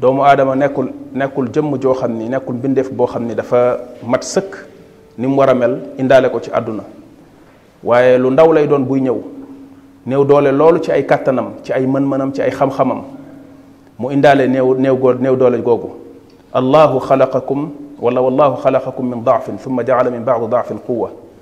doomu aadama nekkul nekkul jëmm joo xam ni nekkul mbindeef boo xam ni dafa mat sëkk ni mu war a mel indaale ko ci àdduna waaye lu ndaw lay doon buy ñëw néew doole loolu ci ay kàttanam ci ay mën-mënam ci ay xam-xamam mu indaale néew néew goo néew doole googu allahu xalaqakum wala wallahu xalaqakum min daafin thumma jaala min baadi daafin quwa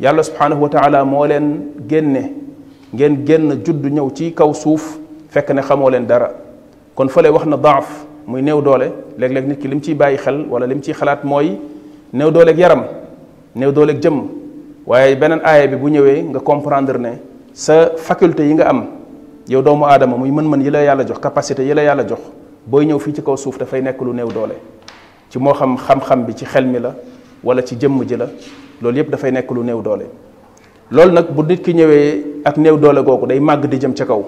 yàlla subhanahu wa taala moo leen génne ngeen génn judd ñëw ci kaw suuf fekk ne xamoo leen dara kon fële wax na daaf muy néew doole léeg-léeg nit ki lim ciy bàyyi xel wala lim ciy xalaat mooy néew dooleeg yaram néew dooleeg jëmm waaye beneen aaya bi bu ñëwee nga comprendre ne sa faculté yi nga am yow doomu aadama muy mën-mën yi la yàlla jox capacité yi la yàlla jox booy ñëw fii ci kaw suuf dafay nekk lu néew doole ci moo xam xam-xam bi ci xel mi la wala ci jëmm ji la loolu yëpp dafay nekk lu néew doole loolu nag bu nit ki ñëwee ak néew doole googu day màgg di jëm ca kaw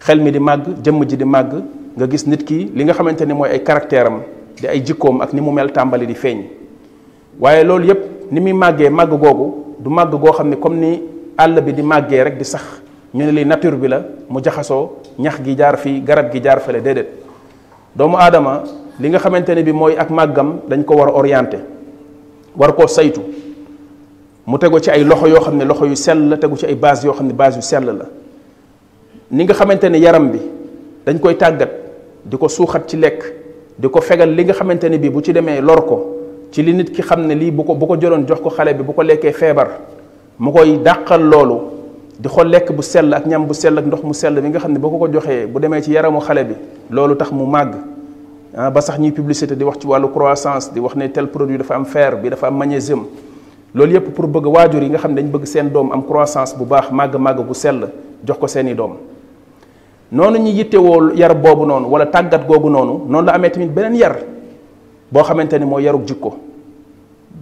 xel mi di màgg jëmm ji di màgg nga gis nit ki li nga xamante ni mooy ay caractère am di ay jikkoom ak ni mu mel tàmbali di feeñ waaye loolu yépp ni muy màggee màgg googu du màgg goo xam ne comme ni àll bi di màggee rek di sax ñu ne li nature bi la mu jaxasoo ñax gi jaar fii garab gi jaar fale déedéet doomu aadama li nga xamante ne bi mooy ak màggam dañ ko war a orienté war koo saytu mu tego ci ay loxo yoo xam ne loxo yu sell la tegu ci ay base yoo xam ne base yu sell la ni nga xamante ne yaram bi dañ koy tàggat di ko suuxat ci lekk di ko fegal li nga xamante ne bi bu ci demee lor ko ci li nit ki xam ne lii bu ko bu ko jëloon jox ko xale bi bu ko lekkee feebar mu koy dàqal loolu di xool lekk bu sell ak ñam bu sell ak ndox mu sell bi nga xam ne boo ko ko joxee bu demee ci yaramu xale bi loolu tax mu màgg ah ba sax ñuy publicité di wax ci wàllu croissance di wax ne tel produit dafa am fer bi dafa am magnésium loolu yëpp pour bëgg waajur yi nga xam ne dañ bëgg seen doom am croissance bu baax màgg màgg bu sell jox ko seeni doom noonu ñu yittewoo yar boobu noonu wala tàggat googu noonu noonu la amee tamit beneen yar boo xamante ni moo yarug jikko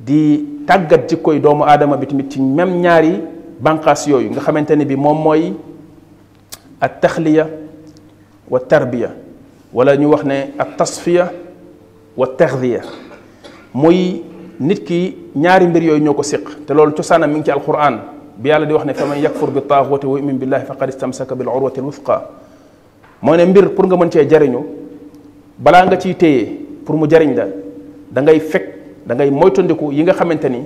di tàggat jikko yi doomu aadama bi tamit ci même ñaari bànqaas yooyu nga xamante ni bi moom mooy at taxliya wa tarbiya wala ñu wax ne at tasfiya wa taxdiya mooy nit ki ñaari mbir yooyu ñoo ko séq te loolu cosaanam mi ngi ci alquran bi yàlla di wax ne fa man yakfur bi taaxuti wa yumin billahi faqad istamsaka bil urwati alwusqa mooy ne mbir pour nga mën cee jariñu balaa nga ciy téye pour mu jariñ la da ngay fekk da ngay moytandiku yi nga xamante ni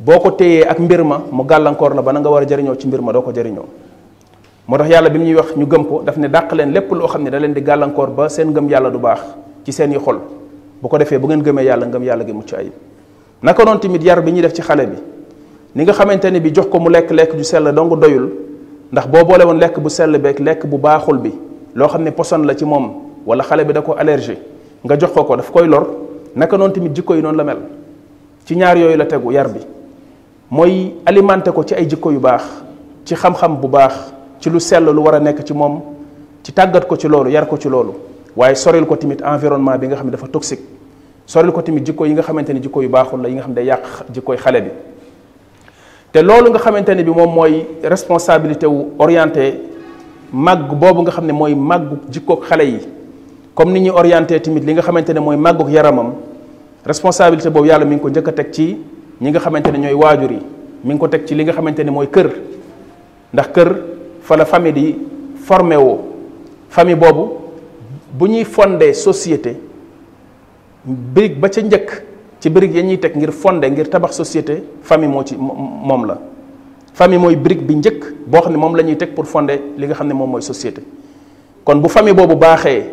boo ko téyee ak mbir ma mu gàllankoor la ba na nga war a jariñoo ci mbir ma doo ko jariñoo moo tax yàlla bi mu ñuy wax ñu gëm ko daf ne dàq leen lépp loo xam ne da leen di gàllankoor ba seen ngëm yàlla du baax ci seen i xol bu ko defee bu ngeen gëmee yàlla ngëm yàlla gi mucc ayib naka noonu tamit yar bi ñuy def ci xale bi ni nga xamante ne bi jox ko mu lekk lekk ju sell dong doyul ndax boo boole woon lekk bu sell beeg lekk bu baaxul bi loo xam ne poson la ci moom wala xale bi da ko allergie nga jox ko ko daf koy lor naka noonu tamit jikko yi noonu la mel ci ñaar yooyu la tegu yar bi mooy alimenté ko ci ay jikko yu baax ci xam-xam bu baax ci lu sell lu war a nekk ci moom ci tàggat ko ci loolu yar ko ci loolu waaye soril ko tamit environnement bi nga xam ne dafa toxique soril ko tamit jikko yi nga xamante ni jikko yu baaxul la yi nga xam ne day yàq jikkoy xale bi te loolu nga xamante ne bi moom mooy responsabilité wu orienté màgg boobu nga xam ne mooy màggu jikkoog xale yi comme ni ñuy orienté tamit li nga xamante ne mooy màggug yaramam responsabilité boobu yàlla mi ngi ko njëkk a teg ci ñi nga xamante ne ñooy waajur yi mi ngi ko teg ci li nga xamante ne mooy kër ndax kër fa la famille di formé woo famille boobu bu ñuy fondé société birig ba ca njëkk ci birig ya ñuy teg ngir fondé ngir tabax société famille moo ci moom la famille mooy birig bi njëkk boo xam ne moom la ñuy teg pour fondé li nga xam ne moom mooy société kon bu famille boobu baaxee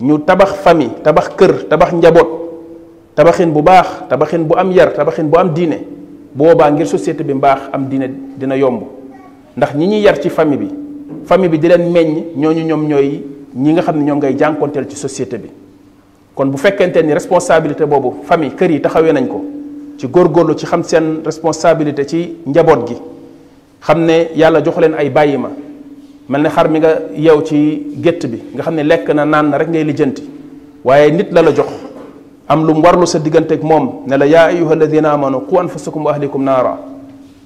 ñu tabax famille tabax kër tabax njaboot tabaxin bu baax tabaxin bu am yar tabaxin bu am diine boobaa ngir société bi mbaax am diine dina yomb ndax ñi ñuy yar ci famille bi famille bi di leen meññ ñooñu ñoom ñooy ñi nga xam ne ñoom ngay jànkonteel ci société bi kon bu fekkente ni responsabilité boobu famille kër yi taxawee nañ ko ci góorgóorlu ci xam seen responsabilité ci njaboot gi xam ne yàlla jox leen ay bàyyi ma mel ne xar mi nga yeew ci gétt bi nga xam ne lekk na naan na rek ngay lijjanti waaye nit la la jox am lu mu warlu sa diggante ak moom ne la yaa ayuha alladina amanu qu anfusakum wa ahlikum naara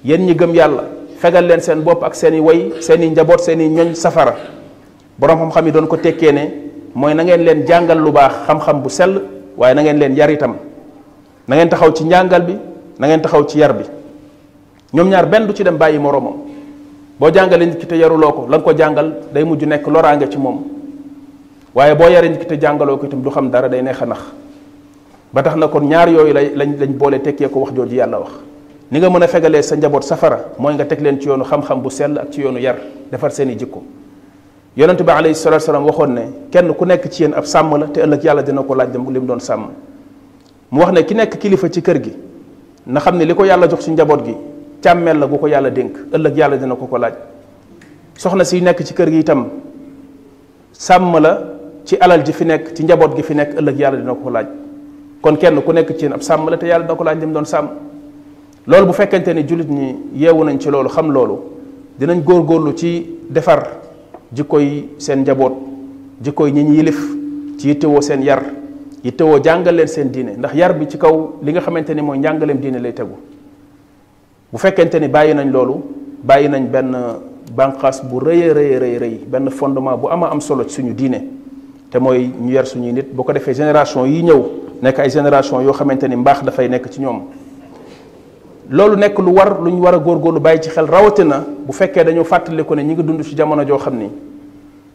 yéen ñi gëm yàlla fegal leen seen bopp ak seen i way seen i njaboot seen i ñoñ safara borom xam-xam yi doon ko tekkee ne mooy na ngeen leen jàngal lu baax xam-xam bu sell waaye na ngeen leen yar itam na ngeen taxaw ci njàngal bi na ngeen taxaw ci yar bi ñoom ñaar benn du ci dem bàyyi moroomam boo jàngalee nit ki te yaruloo ko la nga ko jàngal day mujj nekk loraange ci moom waaye boo yaree nit ki te jàngaloo ko itam du xam dara day neex a nax ba tax na kon ñaar yooyu lay lañ lañ boole tekkee ko wax jooju yàlla wax ni nga mën a fegalee sa njaboot safara mooy nga teg leen ci yoonu xam-xam bu sell ak ci yoonu yar defar seen i jikko yonent bi alayhi salatu salaam waxoon ne kenn ku nekk ci yéen ab sàmm la te ëllëg yàlla dina ko laaj dem li mu doon sàmm mu wax ne ki nekk kilifa ci kër gi na xam ne li ko yàlla jox ci njaboot gi càmmeel la gu ko yàlla dénk ëllëg yàlla dina ko ko laaj soxna si nekk ci kër gi itam sàmm la ci alal ji fi nekk ci njaboot gi fi nekk ëllëg yàlla dina ko ko laaj kon kenn ku nekk ci ab sàmm la te yàlla dina ko laaj li mu doon sàmm loolu bu fekkente ne jullit ñi yeewu nañ ci loolu xam loolu dinañ góor góorlu ci defar jikkoy seen njaboot jikkoy ñi ñu yilif ci yittewoo seen yar yittewoo jàngal leen seen diine ndax yar bi ci kaw li nga xamante ni mooy njàngaleem diine lay tegu bu fekkente ni bàyyi nañ loolu bàyyi nañ benn bànqaas bu rëy a rëy rëy benn fondement bu ama am solo ci suñu diine te mooy ñu yar suñuy nit boo ko defee génération yi ñëw nekk ay génération yoo xamante ni mbaax dafay nekk ci ñoom loolu nekk lu war lu ñu war a góorgóorlu bàyyi ci xel rawatina bu fekkee dañoo fàttaliku ne ñi ngi dund ci jamono joo xam ni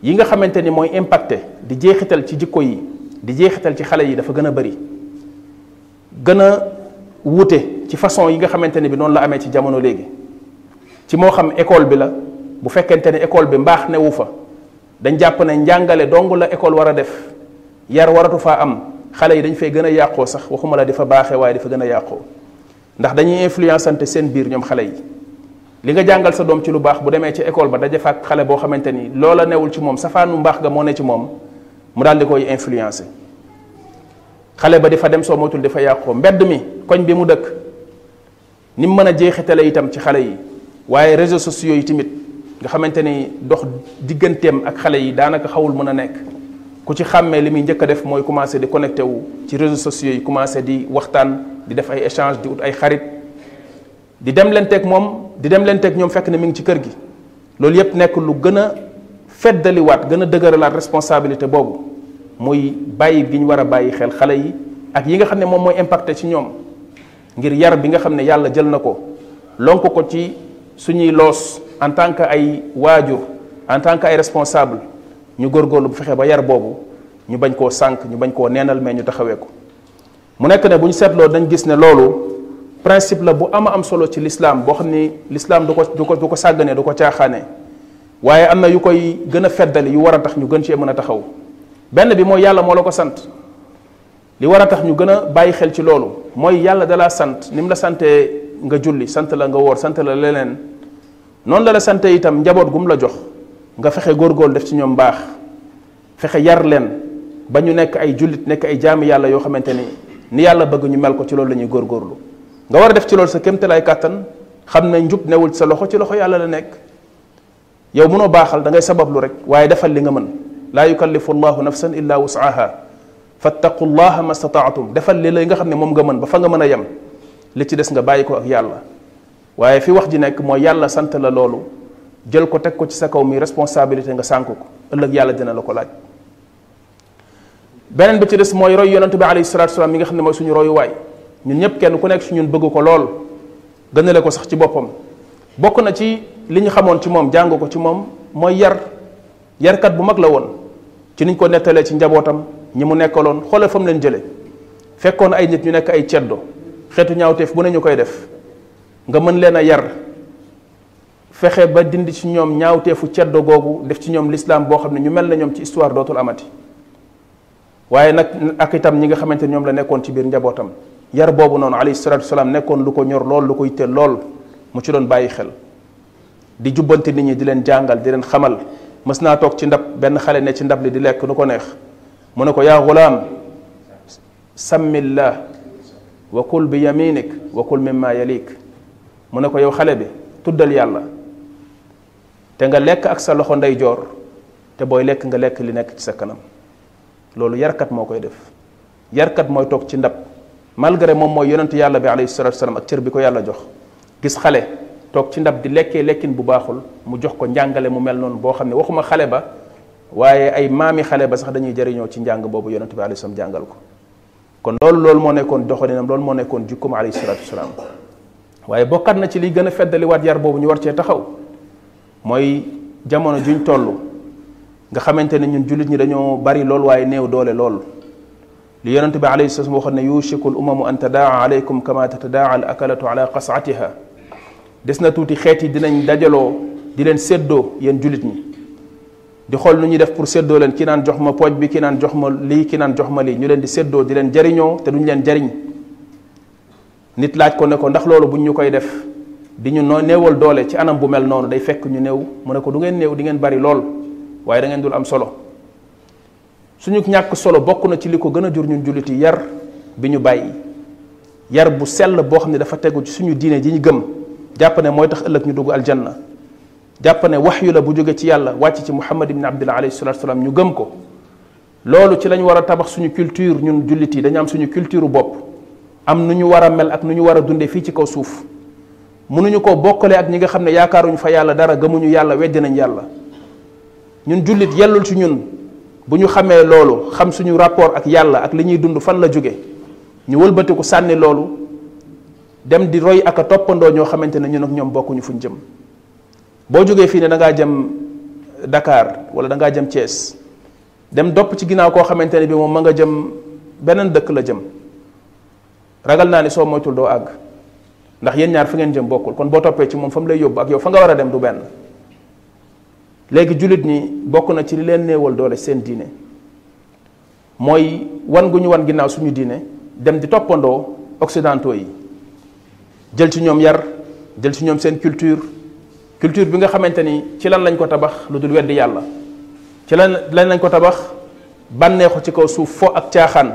yi nga xamante ni mooy impacté di jeexital ci jikko yi di jeexital ci xale yi dafa gën a bari gën a wuute ci façon yi nga xamante ni bi noonu la amee ci jamono léegi ci moo xam école bi la bu fekkente ne école bi mbaax newu fa dañ jàpp ne njàngale dong la école war a def yar waratu faa am xale yi dañ fay gën a yàqoo sax waxuma la dafa baaxee waaye dafa gën a yàqoo ndax dañuy influenceante seen biir ñoom xale yi li nga jàngal sa doom ci lu baax bu demee ci école ba daje fa ak xale boo xamante ni loola newul ci moom safaanu mbaax ga moo ne ci moom mu daal di koy influencer xale ba di fa dem soo moytul di fa yàqoo mbedd mi koñ bi mu dëkk ni mu mën a jeexitale itam ci xale yi waaye réseaux sociaux yi tamit nga xamante ni dox digganteem ak xale yi daanaka xawul mën a nekk ku ci xàmmee li muy njëkk a def mooy commencé di connecté wu ci réseaux sociaux yi commencé di waxtaan di def ay échange di ut ay xarit di dem leen teg moom di dem leen teg ñoom fekk ne mi ngi ci kër gi loolu yépp nekk lu gën a feddaliwaat gën a dëgëralaat responsabilité boobu muy bàyyi gi ñu war a bàyyi xel xale yi ak yi nga xam ne moom mooy impacté ci ñoom ngir yar bi nga xam ne yàlla jël na ko lonk ko ci suñuy loos en tant que ay waajur en tant que ay responsable ñu góorgóorlu bu fexe ba yar boobu ñu bañ koo sànq ñu bañ koo neenal mais ñu taxawee ko mu nekk ne bu ñu seetloo dañ gis ne loolu principe la bu ama am solo ci l'islam boo xam ni l'islam du ko du ko du ko sàgganee du ko caaxaanee waaye am na yu koy gën a feddali yu war a tax ñu gën cee mën a taxaw benn bi mooy yàlla moo la ko sant li war a tax ñu gën a bàyyi xel ci loolu mooy yàlla dalaa sant ni mu la santee nga julli sant la nga woor sant la leneen noonu la la sante itam njaboot gu mu la jox nga fexe góorgóorlu def ci ñoom baax fexe yar leen ba ñu nekk ay jullit nekk ay jaami yàlla yoo xamante ni ni yàlla bëgg ñu mel ko ci loolu la ñuy góorgóorlu nga war a def ci loolu sa kéemtalaay kàttan xam ne njub newul sa loxo ci loxo yàlla la nekk yow mënoo baaxal da ngay sabablu rek waaye defal li nga mën laa yukallifu llahu nafsan illa wusaaha fattaqu llaha ma stataatum defal li lay nga xam ne moom nga mën ba fa nga mën a yem li ci des nga bàyyi ko ak yàlla waaye fi wax ji nekk mooy yàlla sant la loolu jël ko teg ko ci sa kaw mi responsabilité nga sànk ko ëllëg yàlla dina la ko laaj beneen bi ci des mooy roy yonent bi alayhi salaatu salaam mi nga xam ne mooy suñu royuwaay ñun ñëpp kenn ku nekk su ñun bëgg ko lool gënale ko sax ci boppam bokk na ci li ñu xamoon ci moom jàng ko ci moom mooy yar yarkat bu mag la woon ci niñ ko nettalee ci njabootam ñi mu nekkaloon xoolal fa mu leen jëlee fekkoon ay nit ñu nekk ay ceddo xeetu ñaawteef bu ne ñu koy def nga mën leen a yar fexe ba dindi ci ñoom ñaawteefu ceddo googu def ci ñoom lislaam boo xam ne ñu mel na ñoom ci histoire dootul amati waaye nag ak itam ñi nga xamante ñoom la nekkoon ci biir njabootam yar boobu noonu alayhi salaatu salaam nekkoon lu ko ñor lool lu ko yitteel lool mu ci doon bàyyi xel di jubbante nit ñi di leen jàngal di leen xamal mës naa toog ci ndab benn xale ne ci ndab li di lekk nu ko neex mu ne ko yaa gulaam sammillah wa kul bi yaminik wa kul mimma yalik mu ne ko yow xale bi tuddal yàlla te nga lekk ak sa loxo ndeyjoor te booy lekk nga lekk li nekk ci sa kanam loolu yarkat moo koy def yarkat mooy toog ci ndab malgré moom mooy yonent yàlla bi alayhi salatu wasalaam ak cër bi ko yàlla jox gis xale toog ci ndab di lekkee lekkin bu baaxul mu jox ko njàngale mu mel noonu boo xam ne waxuma xale ba waaye ay maami xale ba sax dañuy jariñoo ci njàng boobu yonent bi alayhi salaam jàngal ko kon loolu loolu moo nekkoon doxalinam loolu moo nekkoon jikkoom alayhi salaatu wasalaam waaye bokkat na ci liy gën a feddaliwaat yar boobu ñu war cee taxaw mooy jamono juñ toll nga xamante ne ñun jullit ñi dañoo bari lool waaye néew doole lool li yonente bi alayhi salaam waxoon ne yushiku al umamu an tadaa alaykum kama tatadaa al akalatu ala qasatiha des na tuuti xeet yi dinañ dajaloo di leen séddoo yéen julit ñi di xool nu ñuy def pour séddoo leen ki naan jox ma pooj bi ki naan jox ma lii ki naan jox ma lii ñu leen di séddoo di leen jariñoo te duñ leen jariñ nit laaj ko ne ko ndax loolu buñ ñu koy def di ñu noo néewal doole ci anam bu mel noonu day fekk ñu néew mu ne ko du ngeen néew di ngeen bari lool waaye da ngeen dul am solo suñu ñàkk solo bokk na ci li ko gën a jur ñun jullit yi yar bi ñu bàyyi yar bu sell boo xam ne dafa tegu ci suñu diine ji ñu gëm jàpp ne mooy tax ëllëg ñu dugg aljanna jàpp ne waxyu la bu jóge ci yàlla wàcc ci muhammad ibn abdillah alayhi salatu wasalaam ñu gëm ko loolu ci lañ war a tabax suñu culture ñun jullit yi dañu am suñu culture bopp am nu ñu war a mel ak nu ñu war a dunde fii ci kaw suuf mënuñu koo bokkale ak ñi nga xam ne yaakaaruñu fa yàlla dara gëmuñu yàlla weddi nañ yàlla ñun jullit yellul ci ñun bu ñu xamee loolu xam suñu rapport ak yàlla ak li ñuy dund fan la jóge ñu wëlbatiku sànni loolu dem di roy ak a toppandoo ñoo xamante ne ñun ak ñoom bokkuñu fuñ jëm boo jógee fii ne da ngaa jëm Dakar wala da ngaa jëm Thiès dem dopp ci ginnaaw koo xamante ne bi moom ma nga jëm beneen dëkk la jëm ragal naa ni soo moytul doo àgg ndax yéen ñaar fi ngeen jëm bokkul kon boo toppee ci moom fa mu lay yóbbu ak yow fa nga war a dem du benn léegi jullit ñi bokk na ci li leen néewal doole seen diine mooy wan gu ñu wan ginnaaw suñu diine dem di toppandoo occidentaux yi jël ci ñoom yar jël ci ñoom seen culture culture bi nga xamante ni ci lan lañ ko tabax lu dul weddi yàlla ci lan lañ lañ ko tabax bànneexu ci kaw suuf fo ak caaxaan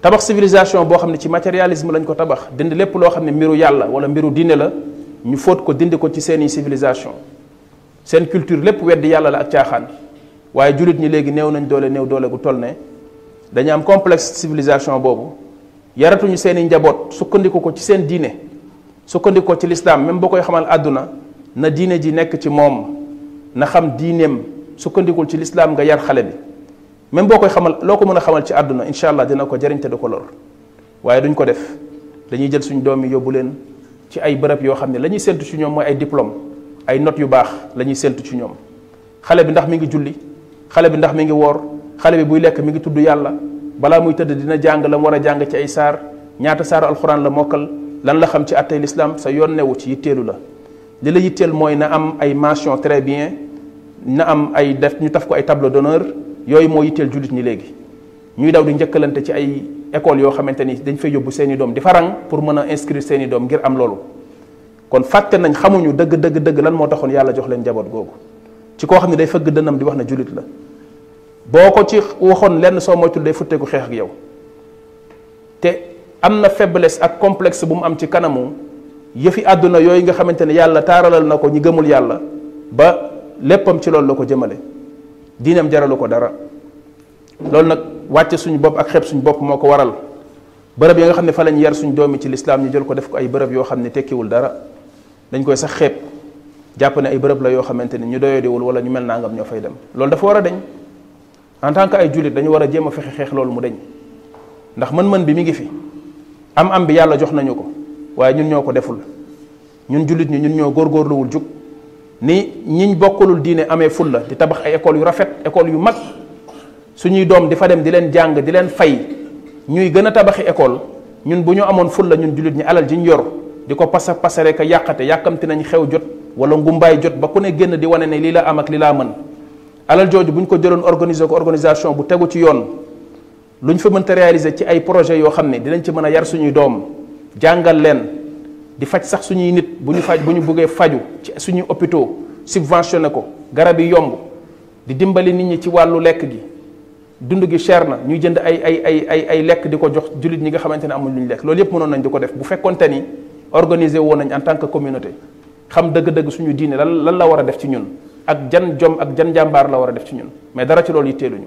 tabax civilisation boo xam ne ci matérialisme lañ ko tabax dind lépp loo xam ne mbiru yàlla wala mbiru diine la ñu fóot ko dindi ko ci seeni civilisation seen culture lépp weddi yàlla la ak caaxaan waaye jullit ñi léegi néew nañ doole néew doole gu toll ne dañu am complexe civilisation boobu yaratuñu seen i njaboot sukkandiku ko ci seen diine sukkandiku ko ci lislaam même boo koy xamal àdduna na diine ji nekk ci moom na xam diineem sukkandikul ci lislaam nga yar xale bi même boo koy xamal loo ko mën a xamal ci àdduna incha allah dina ko jëriñ te du ko lor waaye duñ ko def dañuy jël suñu doom yi yóbbu leen ci ay bërëb yoo xam ne la ñuy séntu ci ñoom mooy ay diplôme ay notes yu baax la ñuy séntu ci ñoom xale bi ndax mi ngi julli xale bi ndax mi ngi woor xale bi buy lekk mi ngi tudd yàlla balaa muy tëdd dina jàng la mu war a jàng ci ay saar ñaata saaru alxuraan la mokkal lan la xam ci attey lislaam sa yoon newu ci yitteelu la li la yitteel mooy na am ay mention très bien na am ay def ñu taf ko ay tableau d'honneur yooyu moo yitteel jullit ñi léegi ñuy daw di njëkkalante ci ay école yoo xamante ni dañ fay yóbbu seeni doom di fa rang pour mën a inscrire seeni doom ngir am loolu kon fàtte nañ xamuñu dëgg dëgg dëgg lan moo taxoon yàlla jox leen njaboot googu ci koo xam ne day fëgg dënam di wax na jullit la boo ko ci waxoon lenn soo moytul day futteeku xeex ak yow te am na faiblesse ak complexe bu mu am ci kanamu yëfi àdduna yooyu nga xamante ne yàlla taaralal na ko ñi gëmul yàlla ba léppam ci loolu la ko jëmale diinam jaralu ko dara loolu nag wàcce suñu bopp ak xeeb suñu bopp moo ko waral bërëb yi nga xam ne fa lañ yar suñu doomi ci lislaam ñu jël ko def ko ay bërëb yoo xam ne tekkiwul dara dañ koy sax xeeb jàpp ne ay bërëb la yoo xamante ni ñu doyadiwul wala ñu mel nangam ñoo fay dem loolu dafa war a dañ en tant que ay jullit dañu war a jéem a fexe xeex loolu mu deñ ndax mën-mën bi mi ngi fi am am bi yàlla jox nañu ko waaye ñun ñoo ko deful ñun jullit ñi ñun ñoo góorgóorluwul jug ni ñiñ bokkalul diine amee ful la di tabax ay école yu rafet école yu mag suñuy doom di fa dem di leen jàng di leen fay ñuy gën a tabaxi école ñun bu ñu amoon ful la ñun jullit ñi alal ji ñu yor di ko pasa pasare ka yàqate yàkkamti nañ xew jot wala ngumbaay jot ba ku ne génn di wane ne lii la am ak lii laa mën alal jooju bu ñu ko jëloon organiser ko organisation bu tegu ci yoon lu ñu fa mënta réaliser ci ay projet yoo xam ne dinañ ci mën a yar suñuy doom jàngal leen di faj sax suñuy nit bu ñu faj bu ñu bëggee faju ci suñuy hôpitaux subventionné ko garab yi yomb di dimbali nit ñi ci wàllu lekk gi dund gi cher na ñuy jënd ay ay ay ay ay lekk di ko jox jullit ñi nga xamante ne amul lu ñu lekk loolu yëpp mënoon nañ di ko def bu fekkonte ni organiser woon nañ en tant que communauté xam dëgg-dëgg suñu diine lan lan la war a def ci ñun ak jan jom ak jan jàmbaar la war a def ci ñun mais dara ci loolu yitteeluñu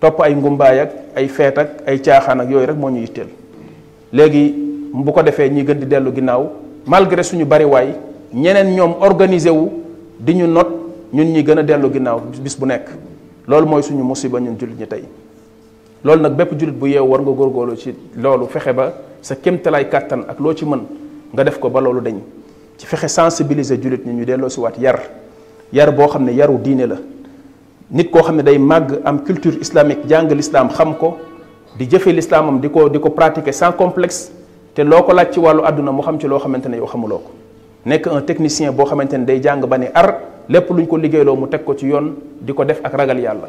topp ay ngumbaay ak ay feet ak ay caaxaan ak yooyu rek moo ñu yitteel léegi bu ko defee ñi gën di dellu ginnaaw malgré suñu bariwaay ñeneen ñoom organiser wu di ñu not ñun ñi gën a dellu ginnaaw bis bu nekk loolu mooy suñu musiba ñun jullit ñi tey loolu nag bépp jullit bu yeew war nga góorgóorlu ci loolu fexe ba sa kéemtalaay kàttan ak loo ci mën nga def ko ba loolu dañ ci fexe sensibiliser jullit ñi ñu delloo si waat yar yar boo xam ne yaru diine la nit koo xam ne day màgg am culture islamique jàng l'islam xam ko di jëfe l'islamam di ko di ko pratiquer sans complexe te loo ko laaj ci wàllu àdduna mu xam ci loo xamante ne yow xamuloo ko nekk un technicien boo xamante ne day jàng ba ne ar lépp luñ ko liggéeyloo mu teg ko ci yoon di ko def ak ragal yàlla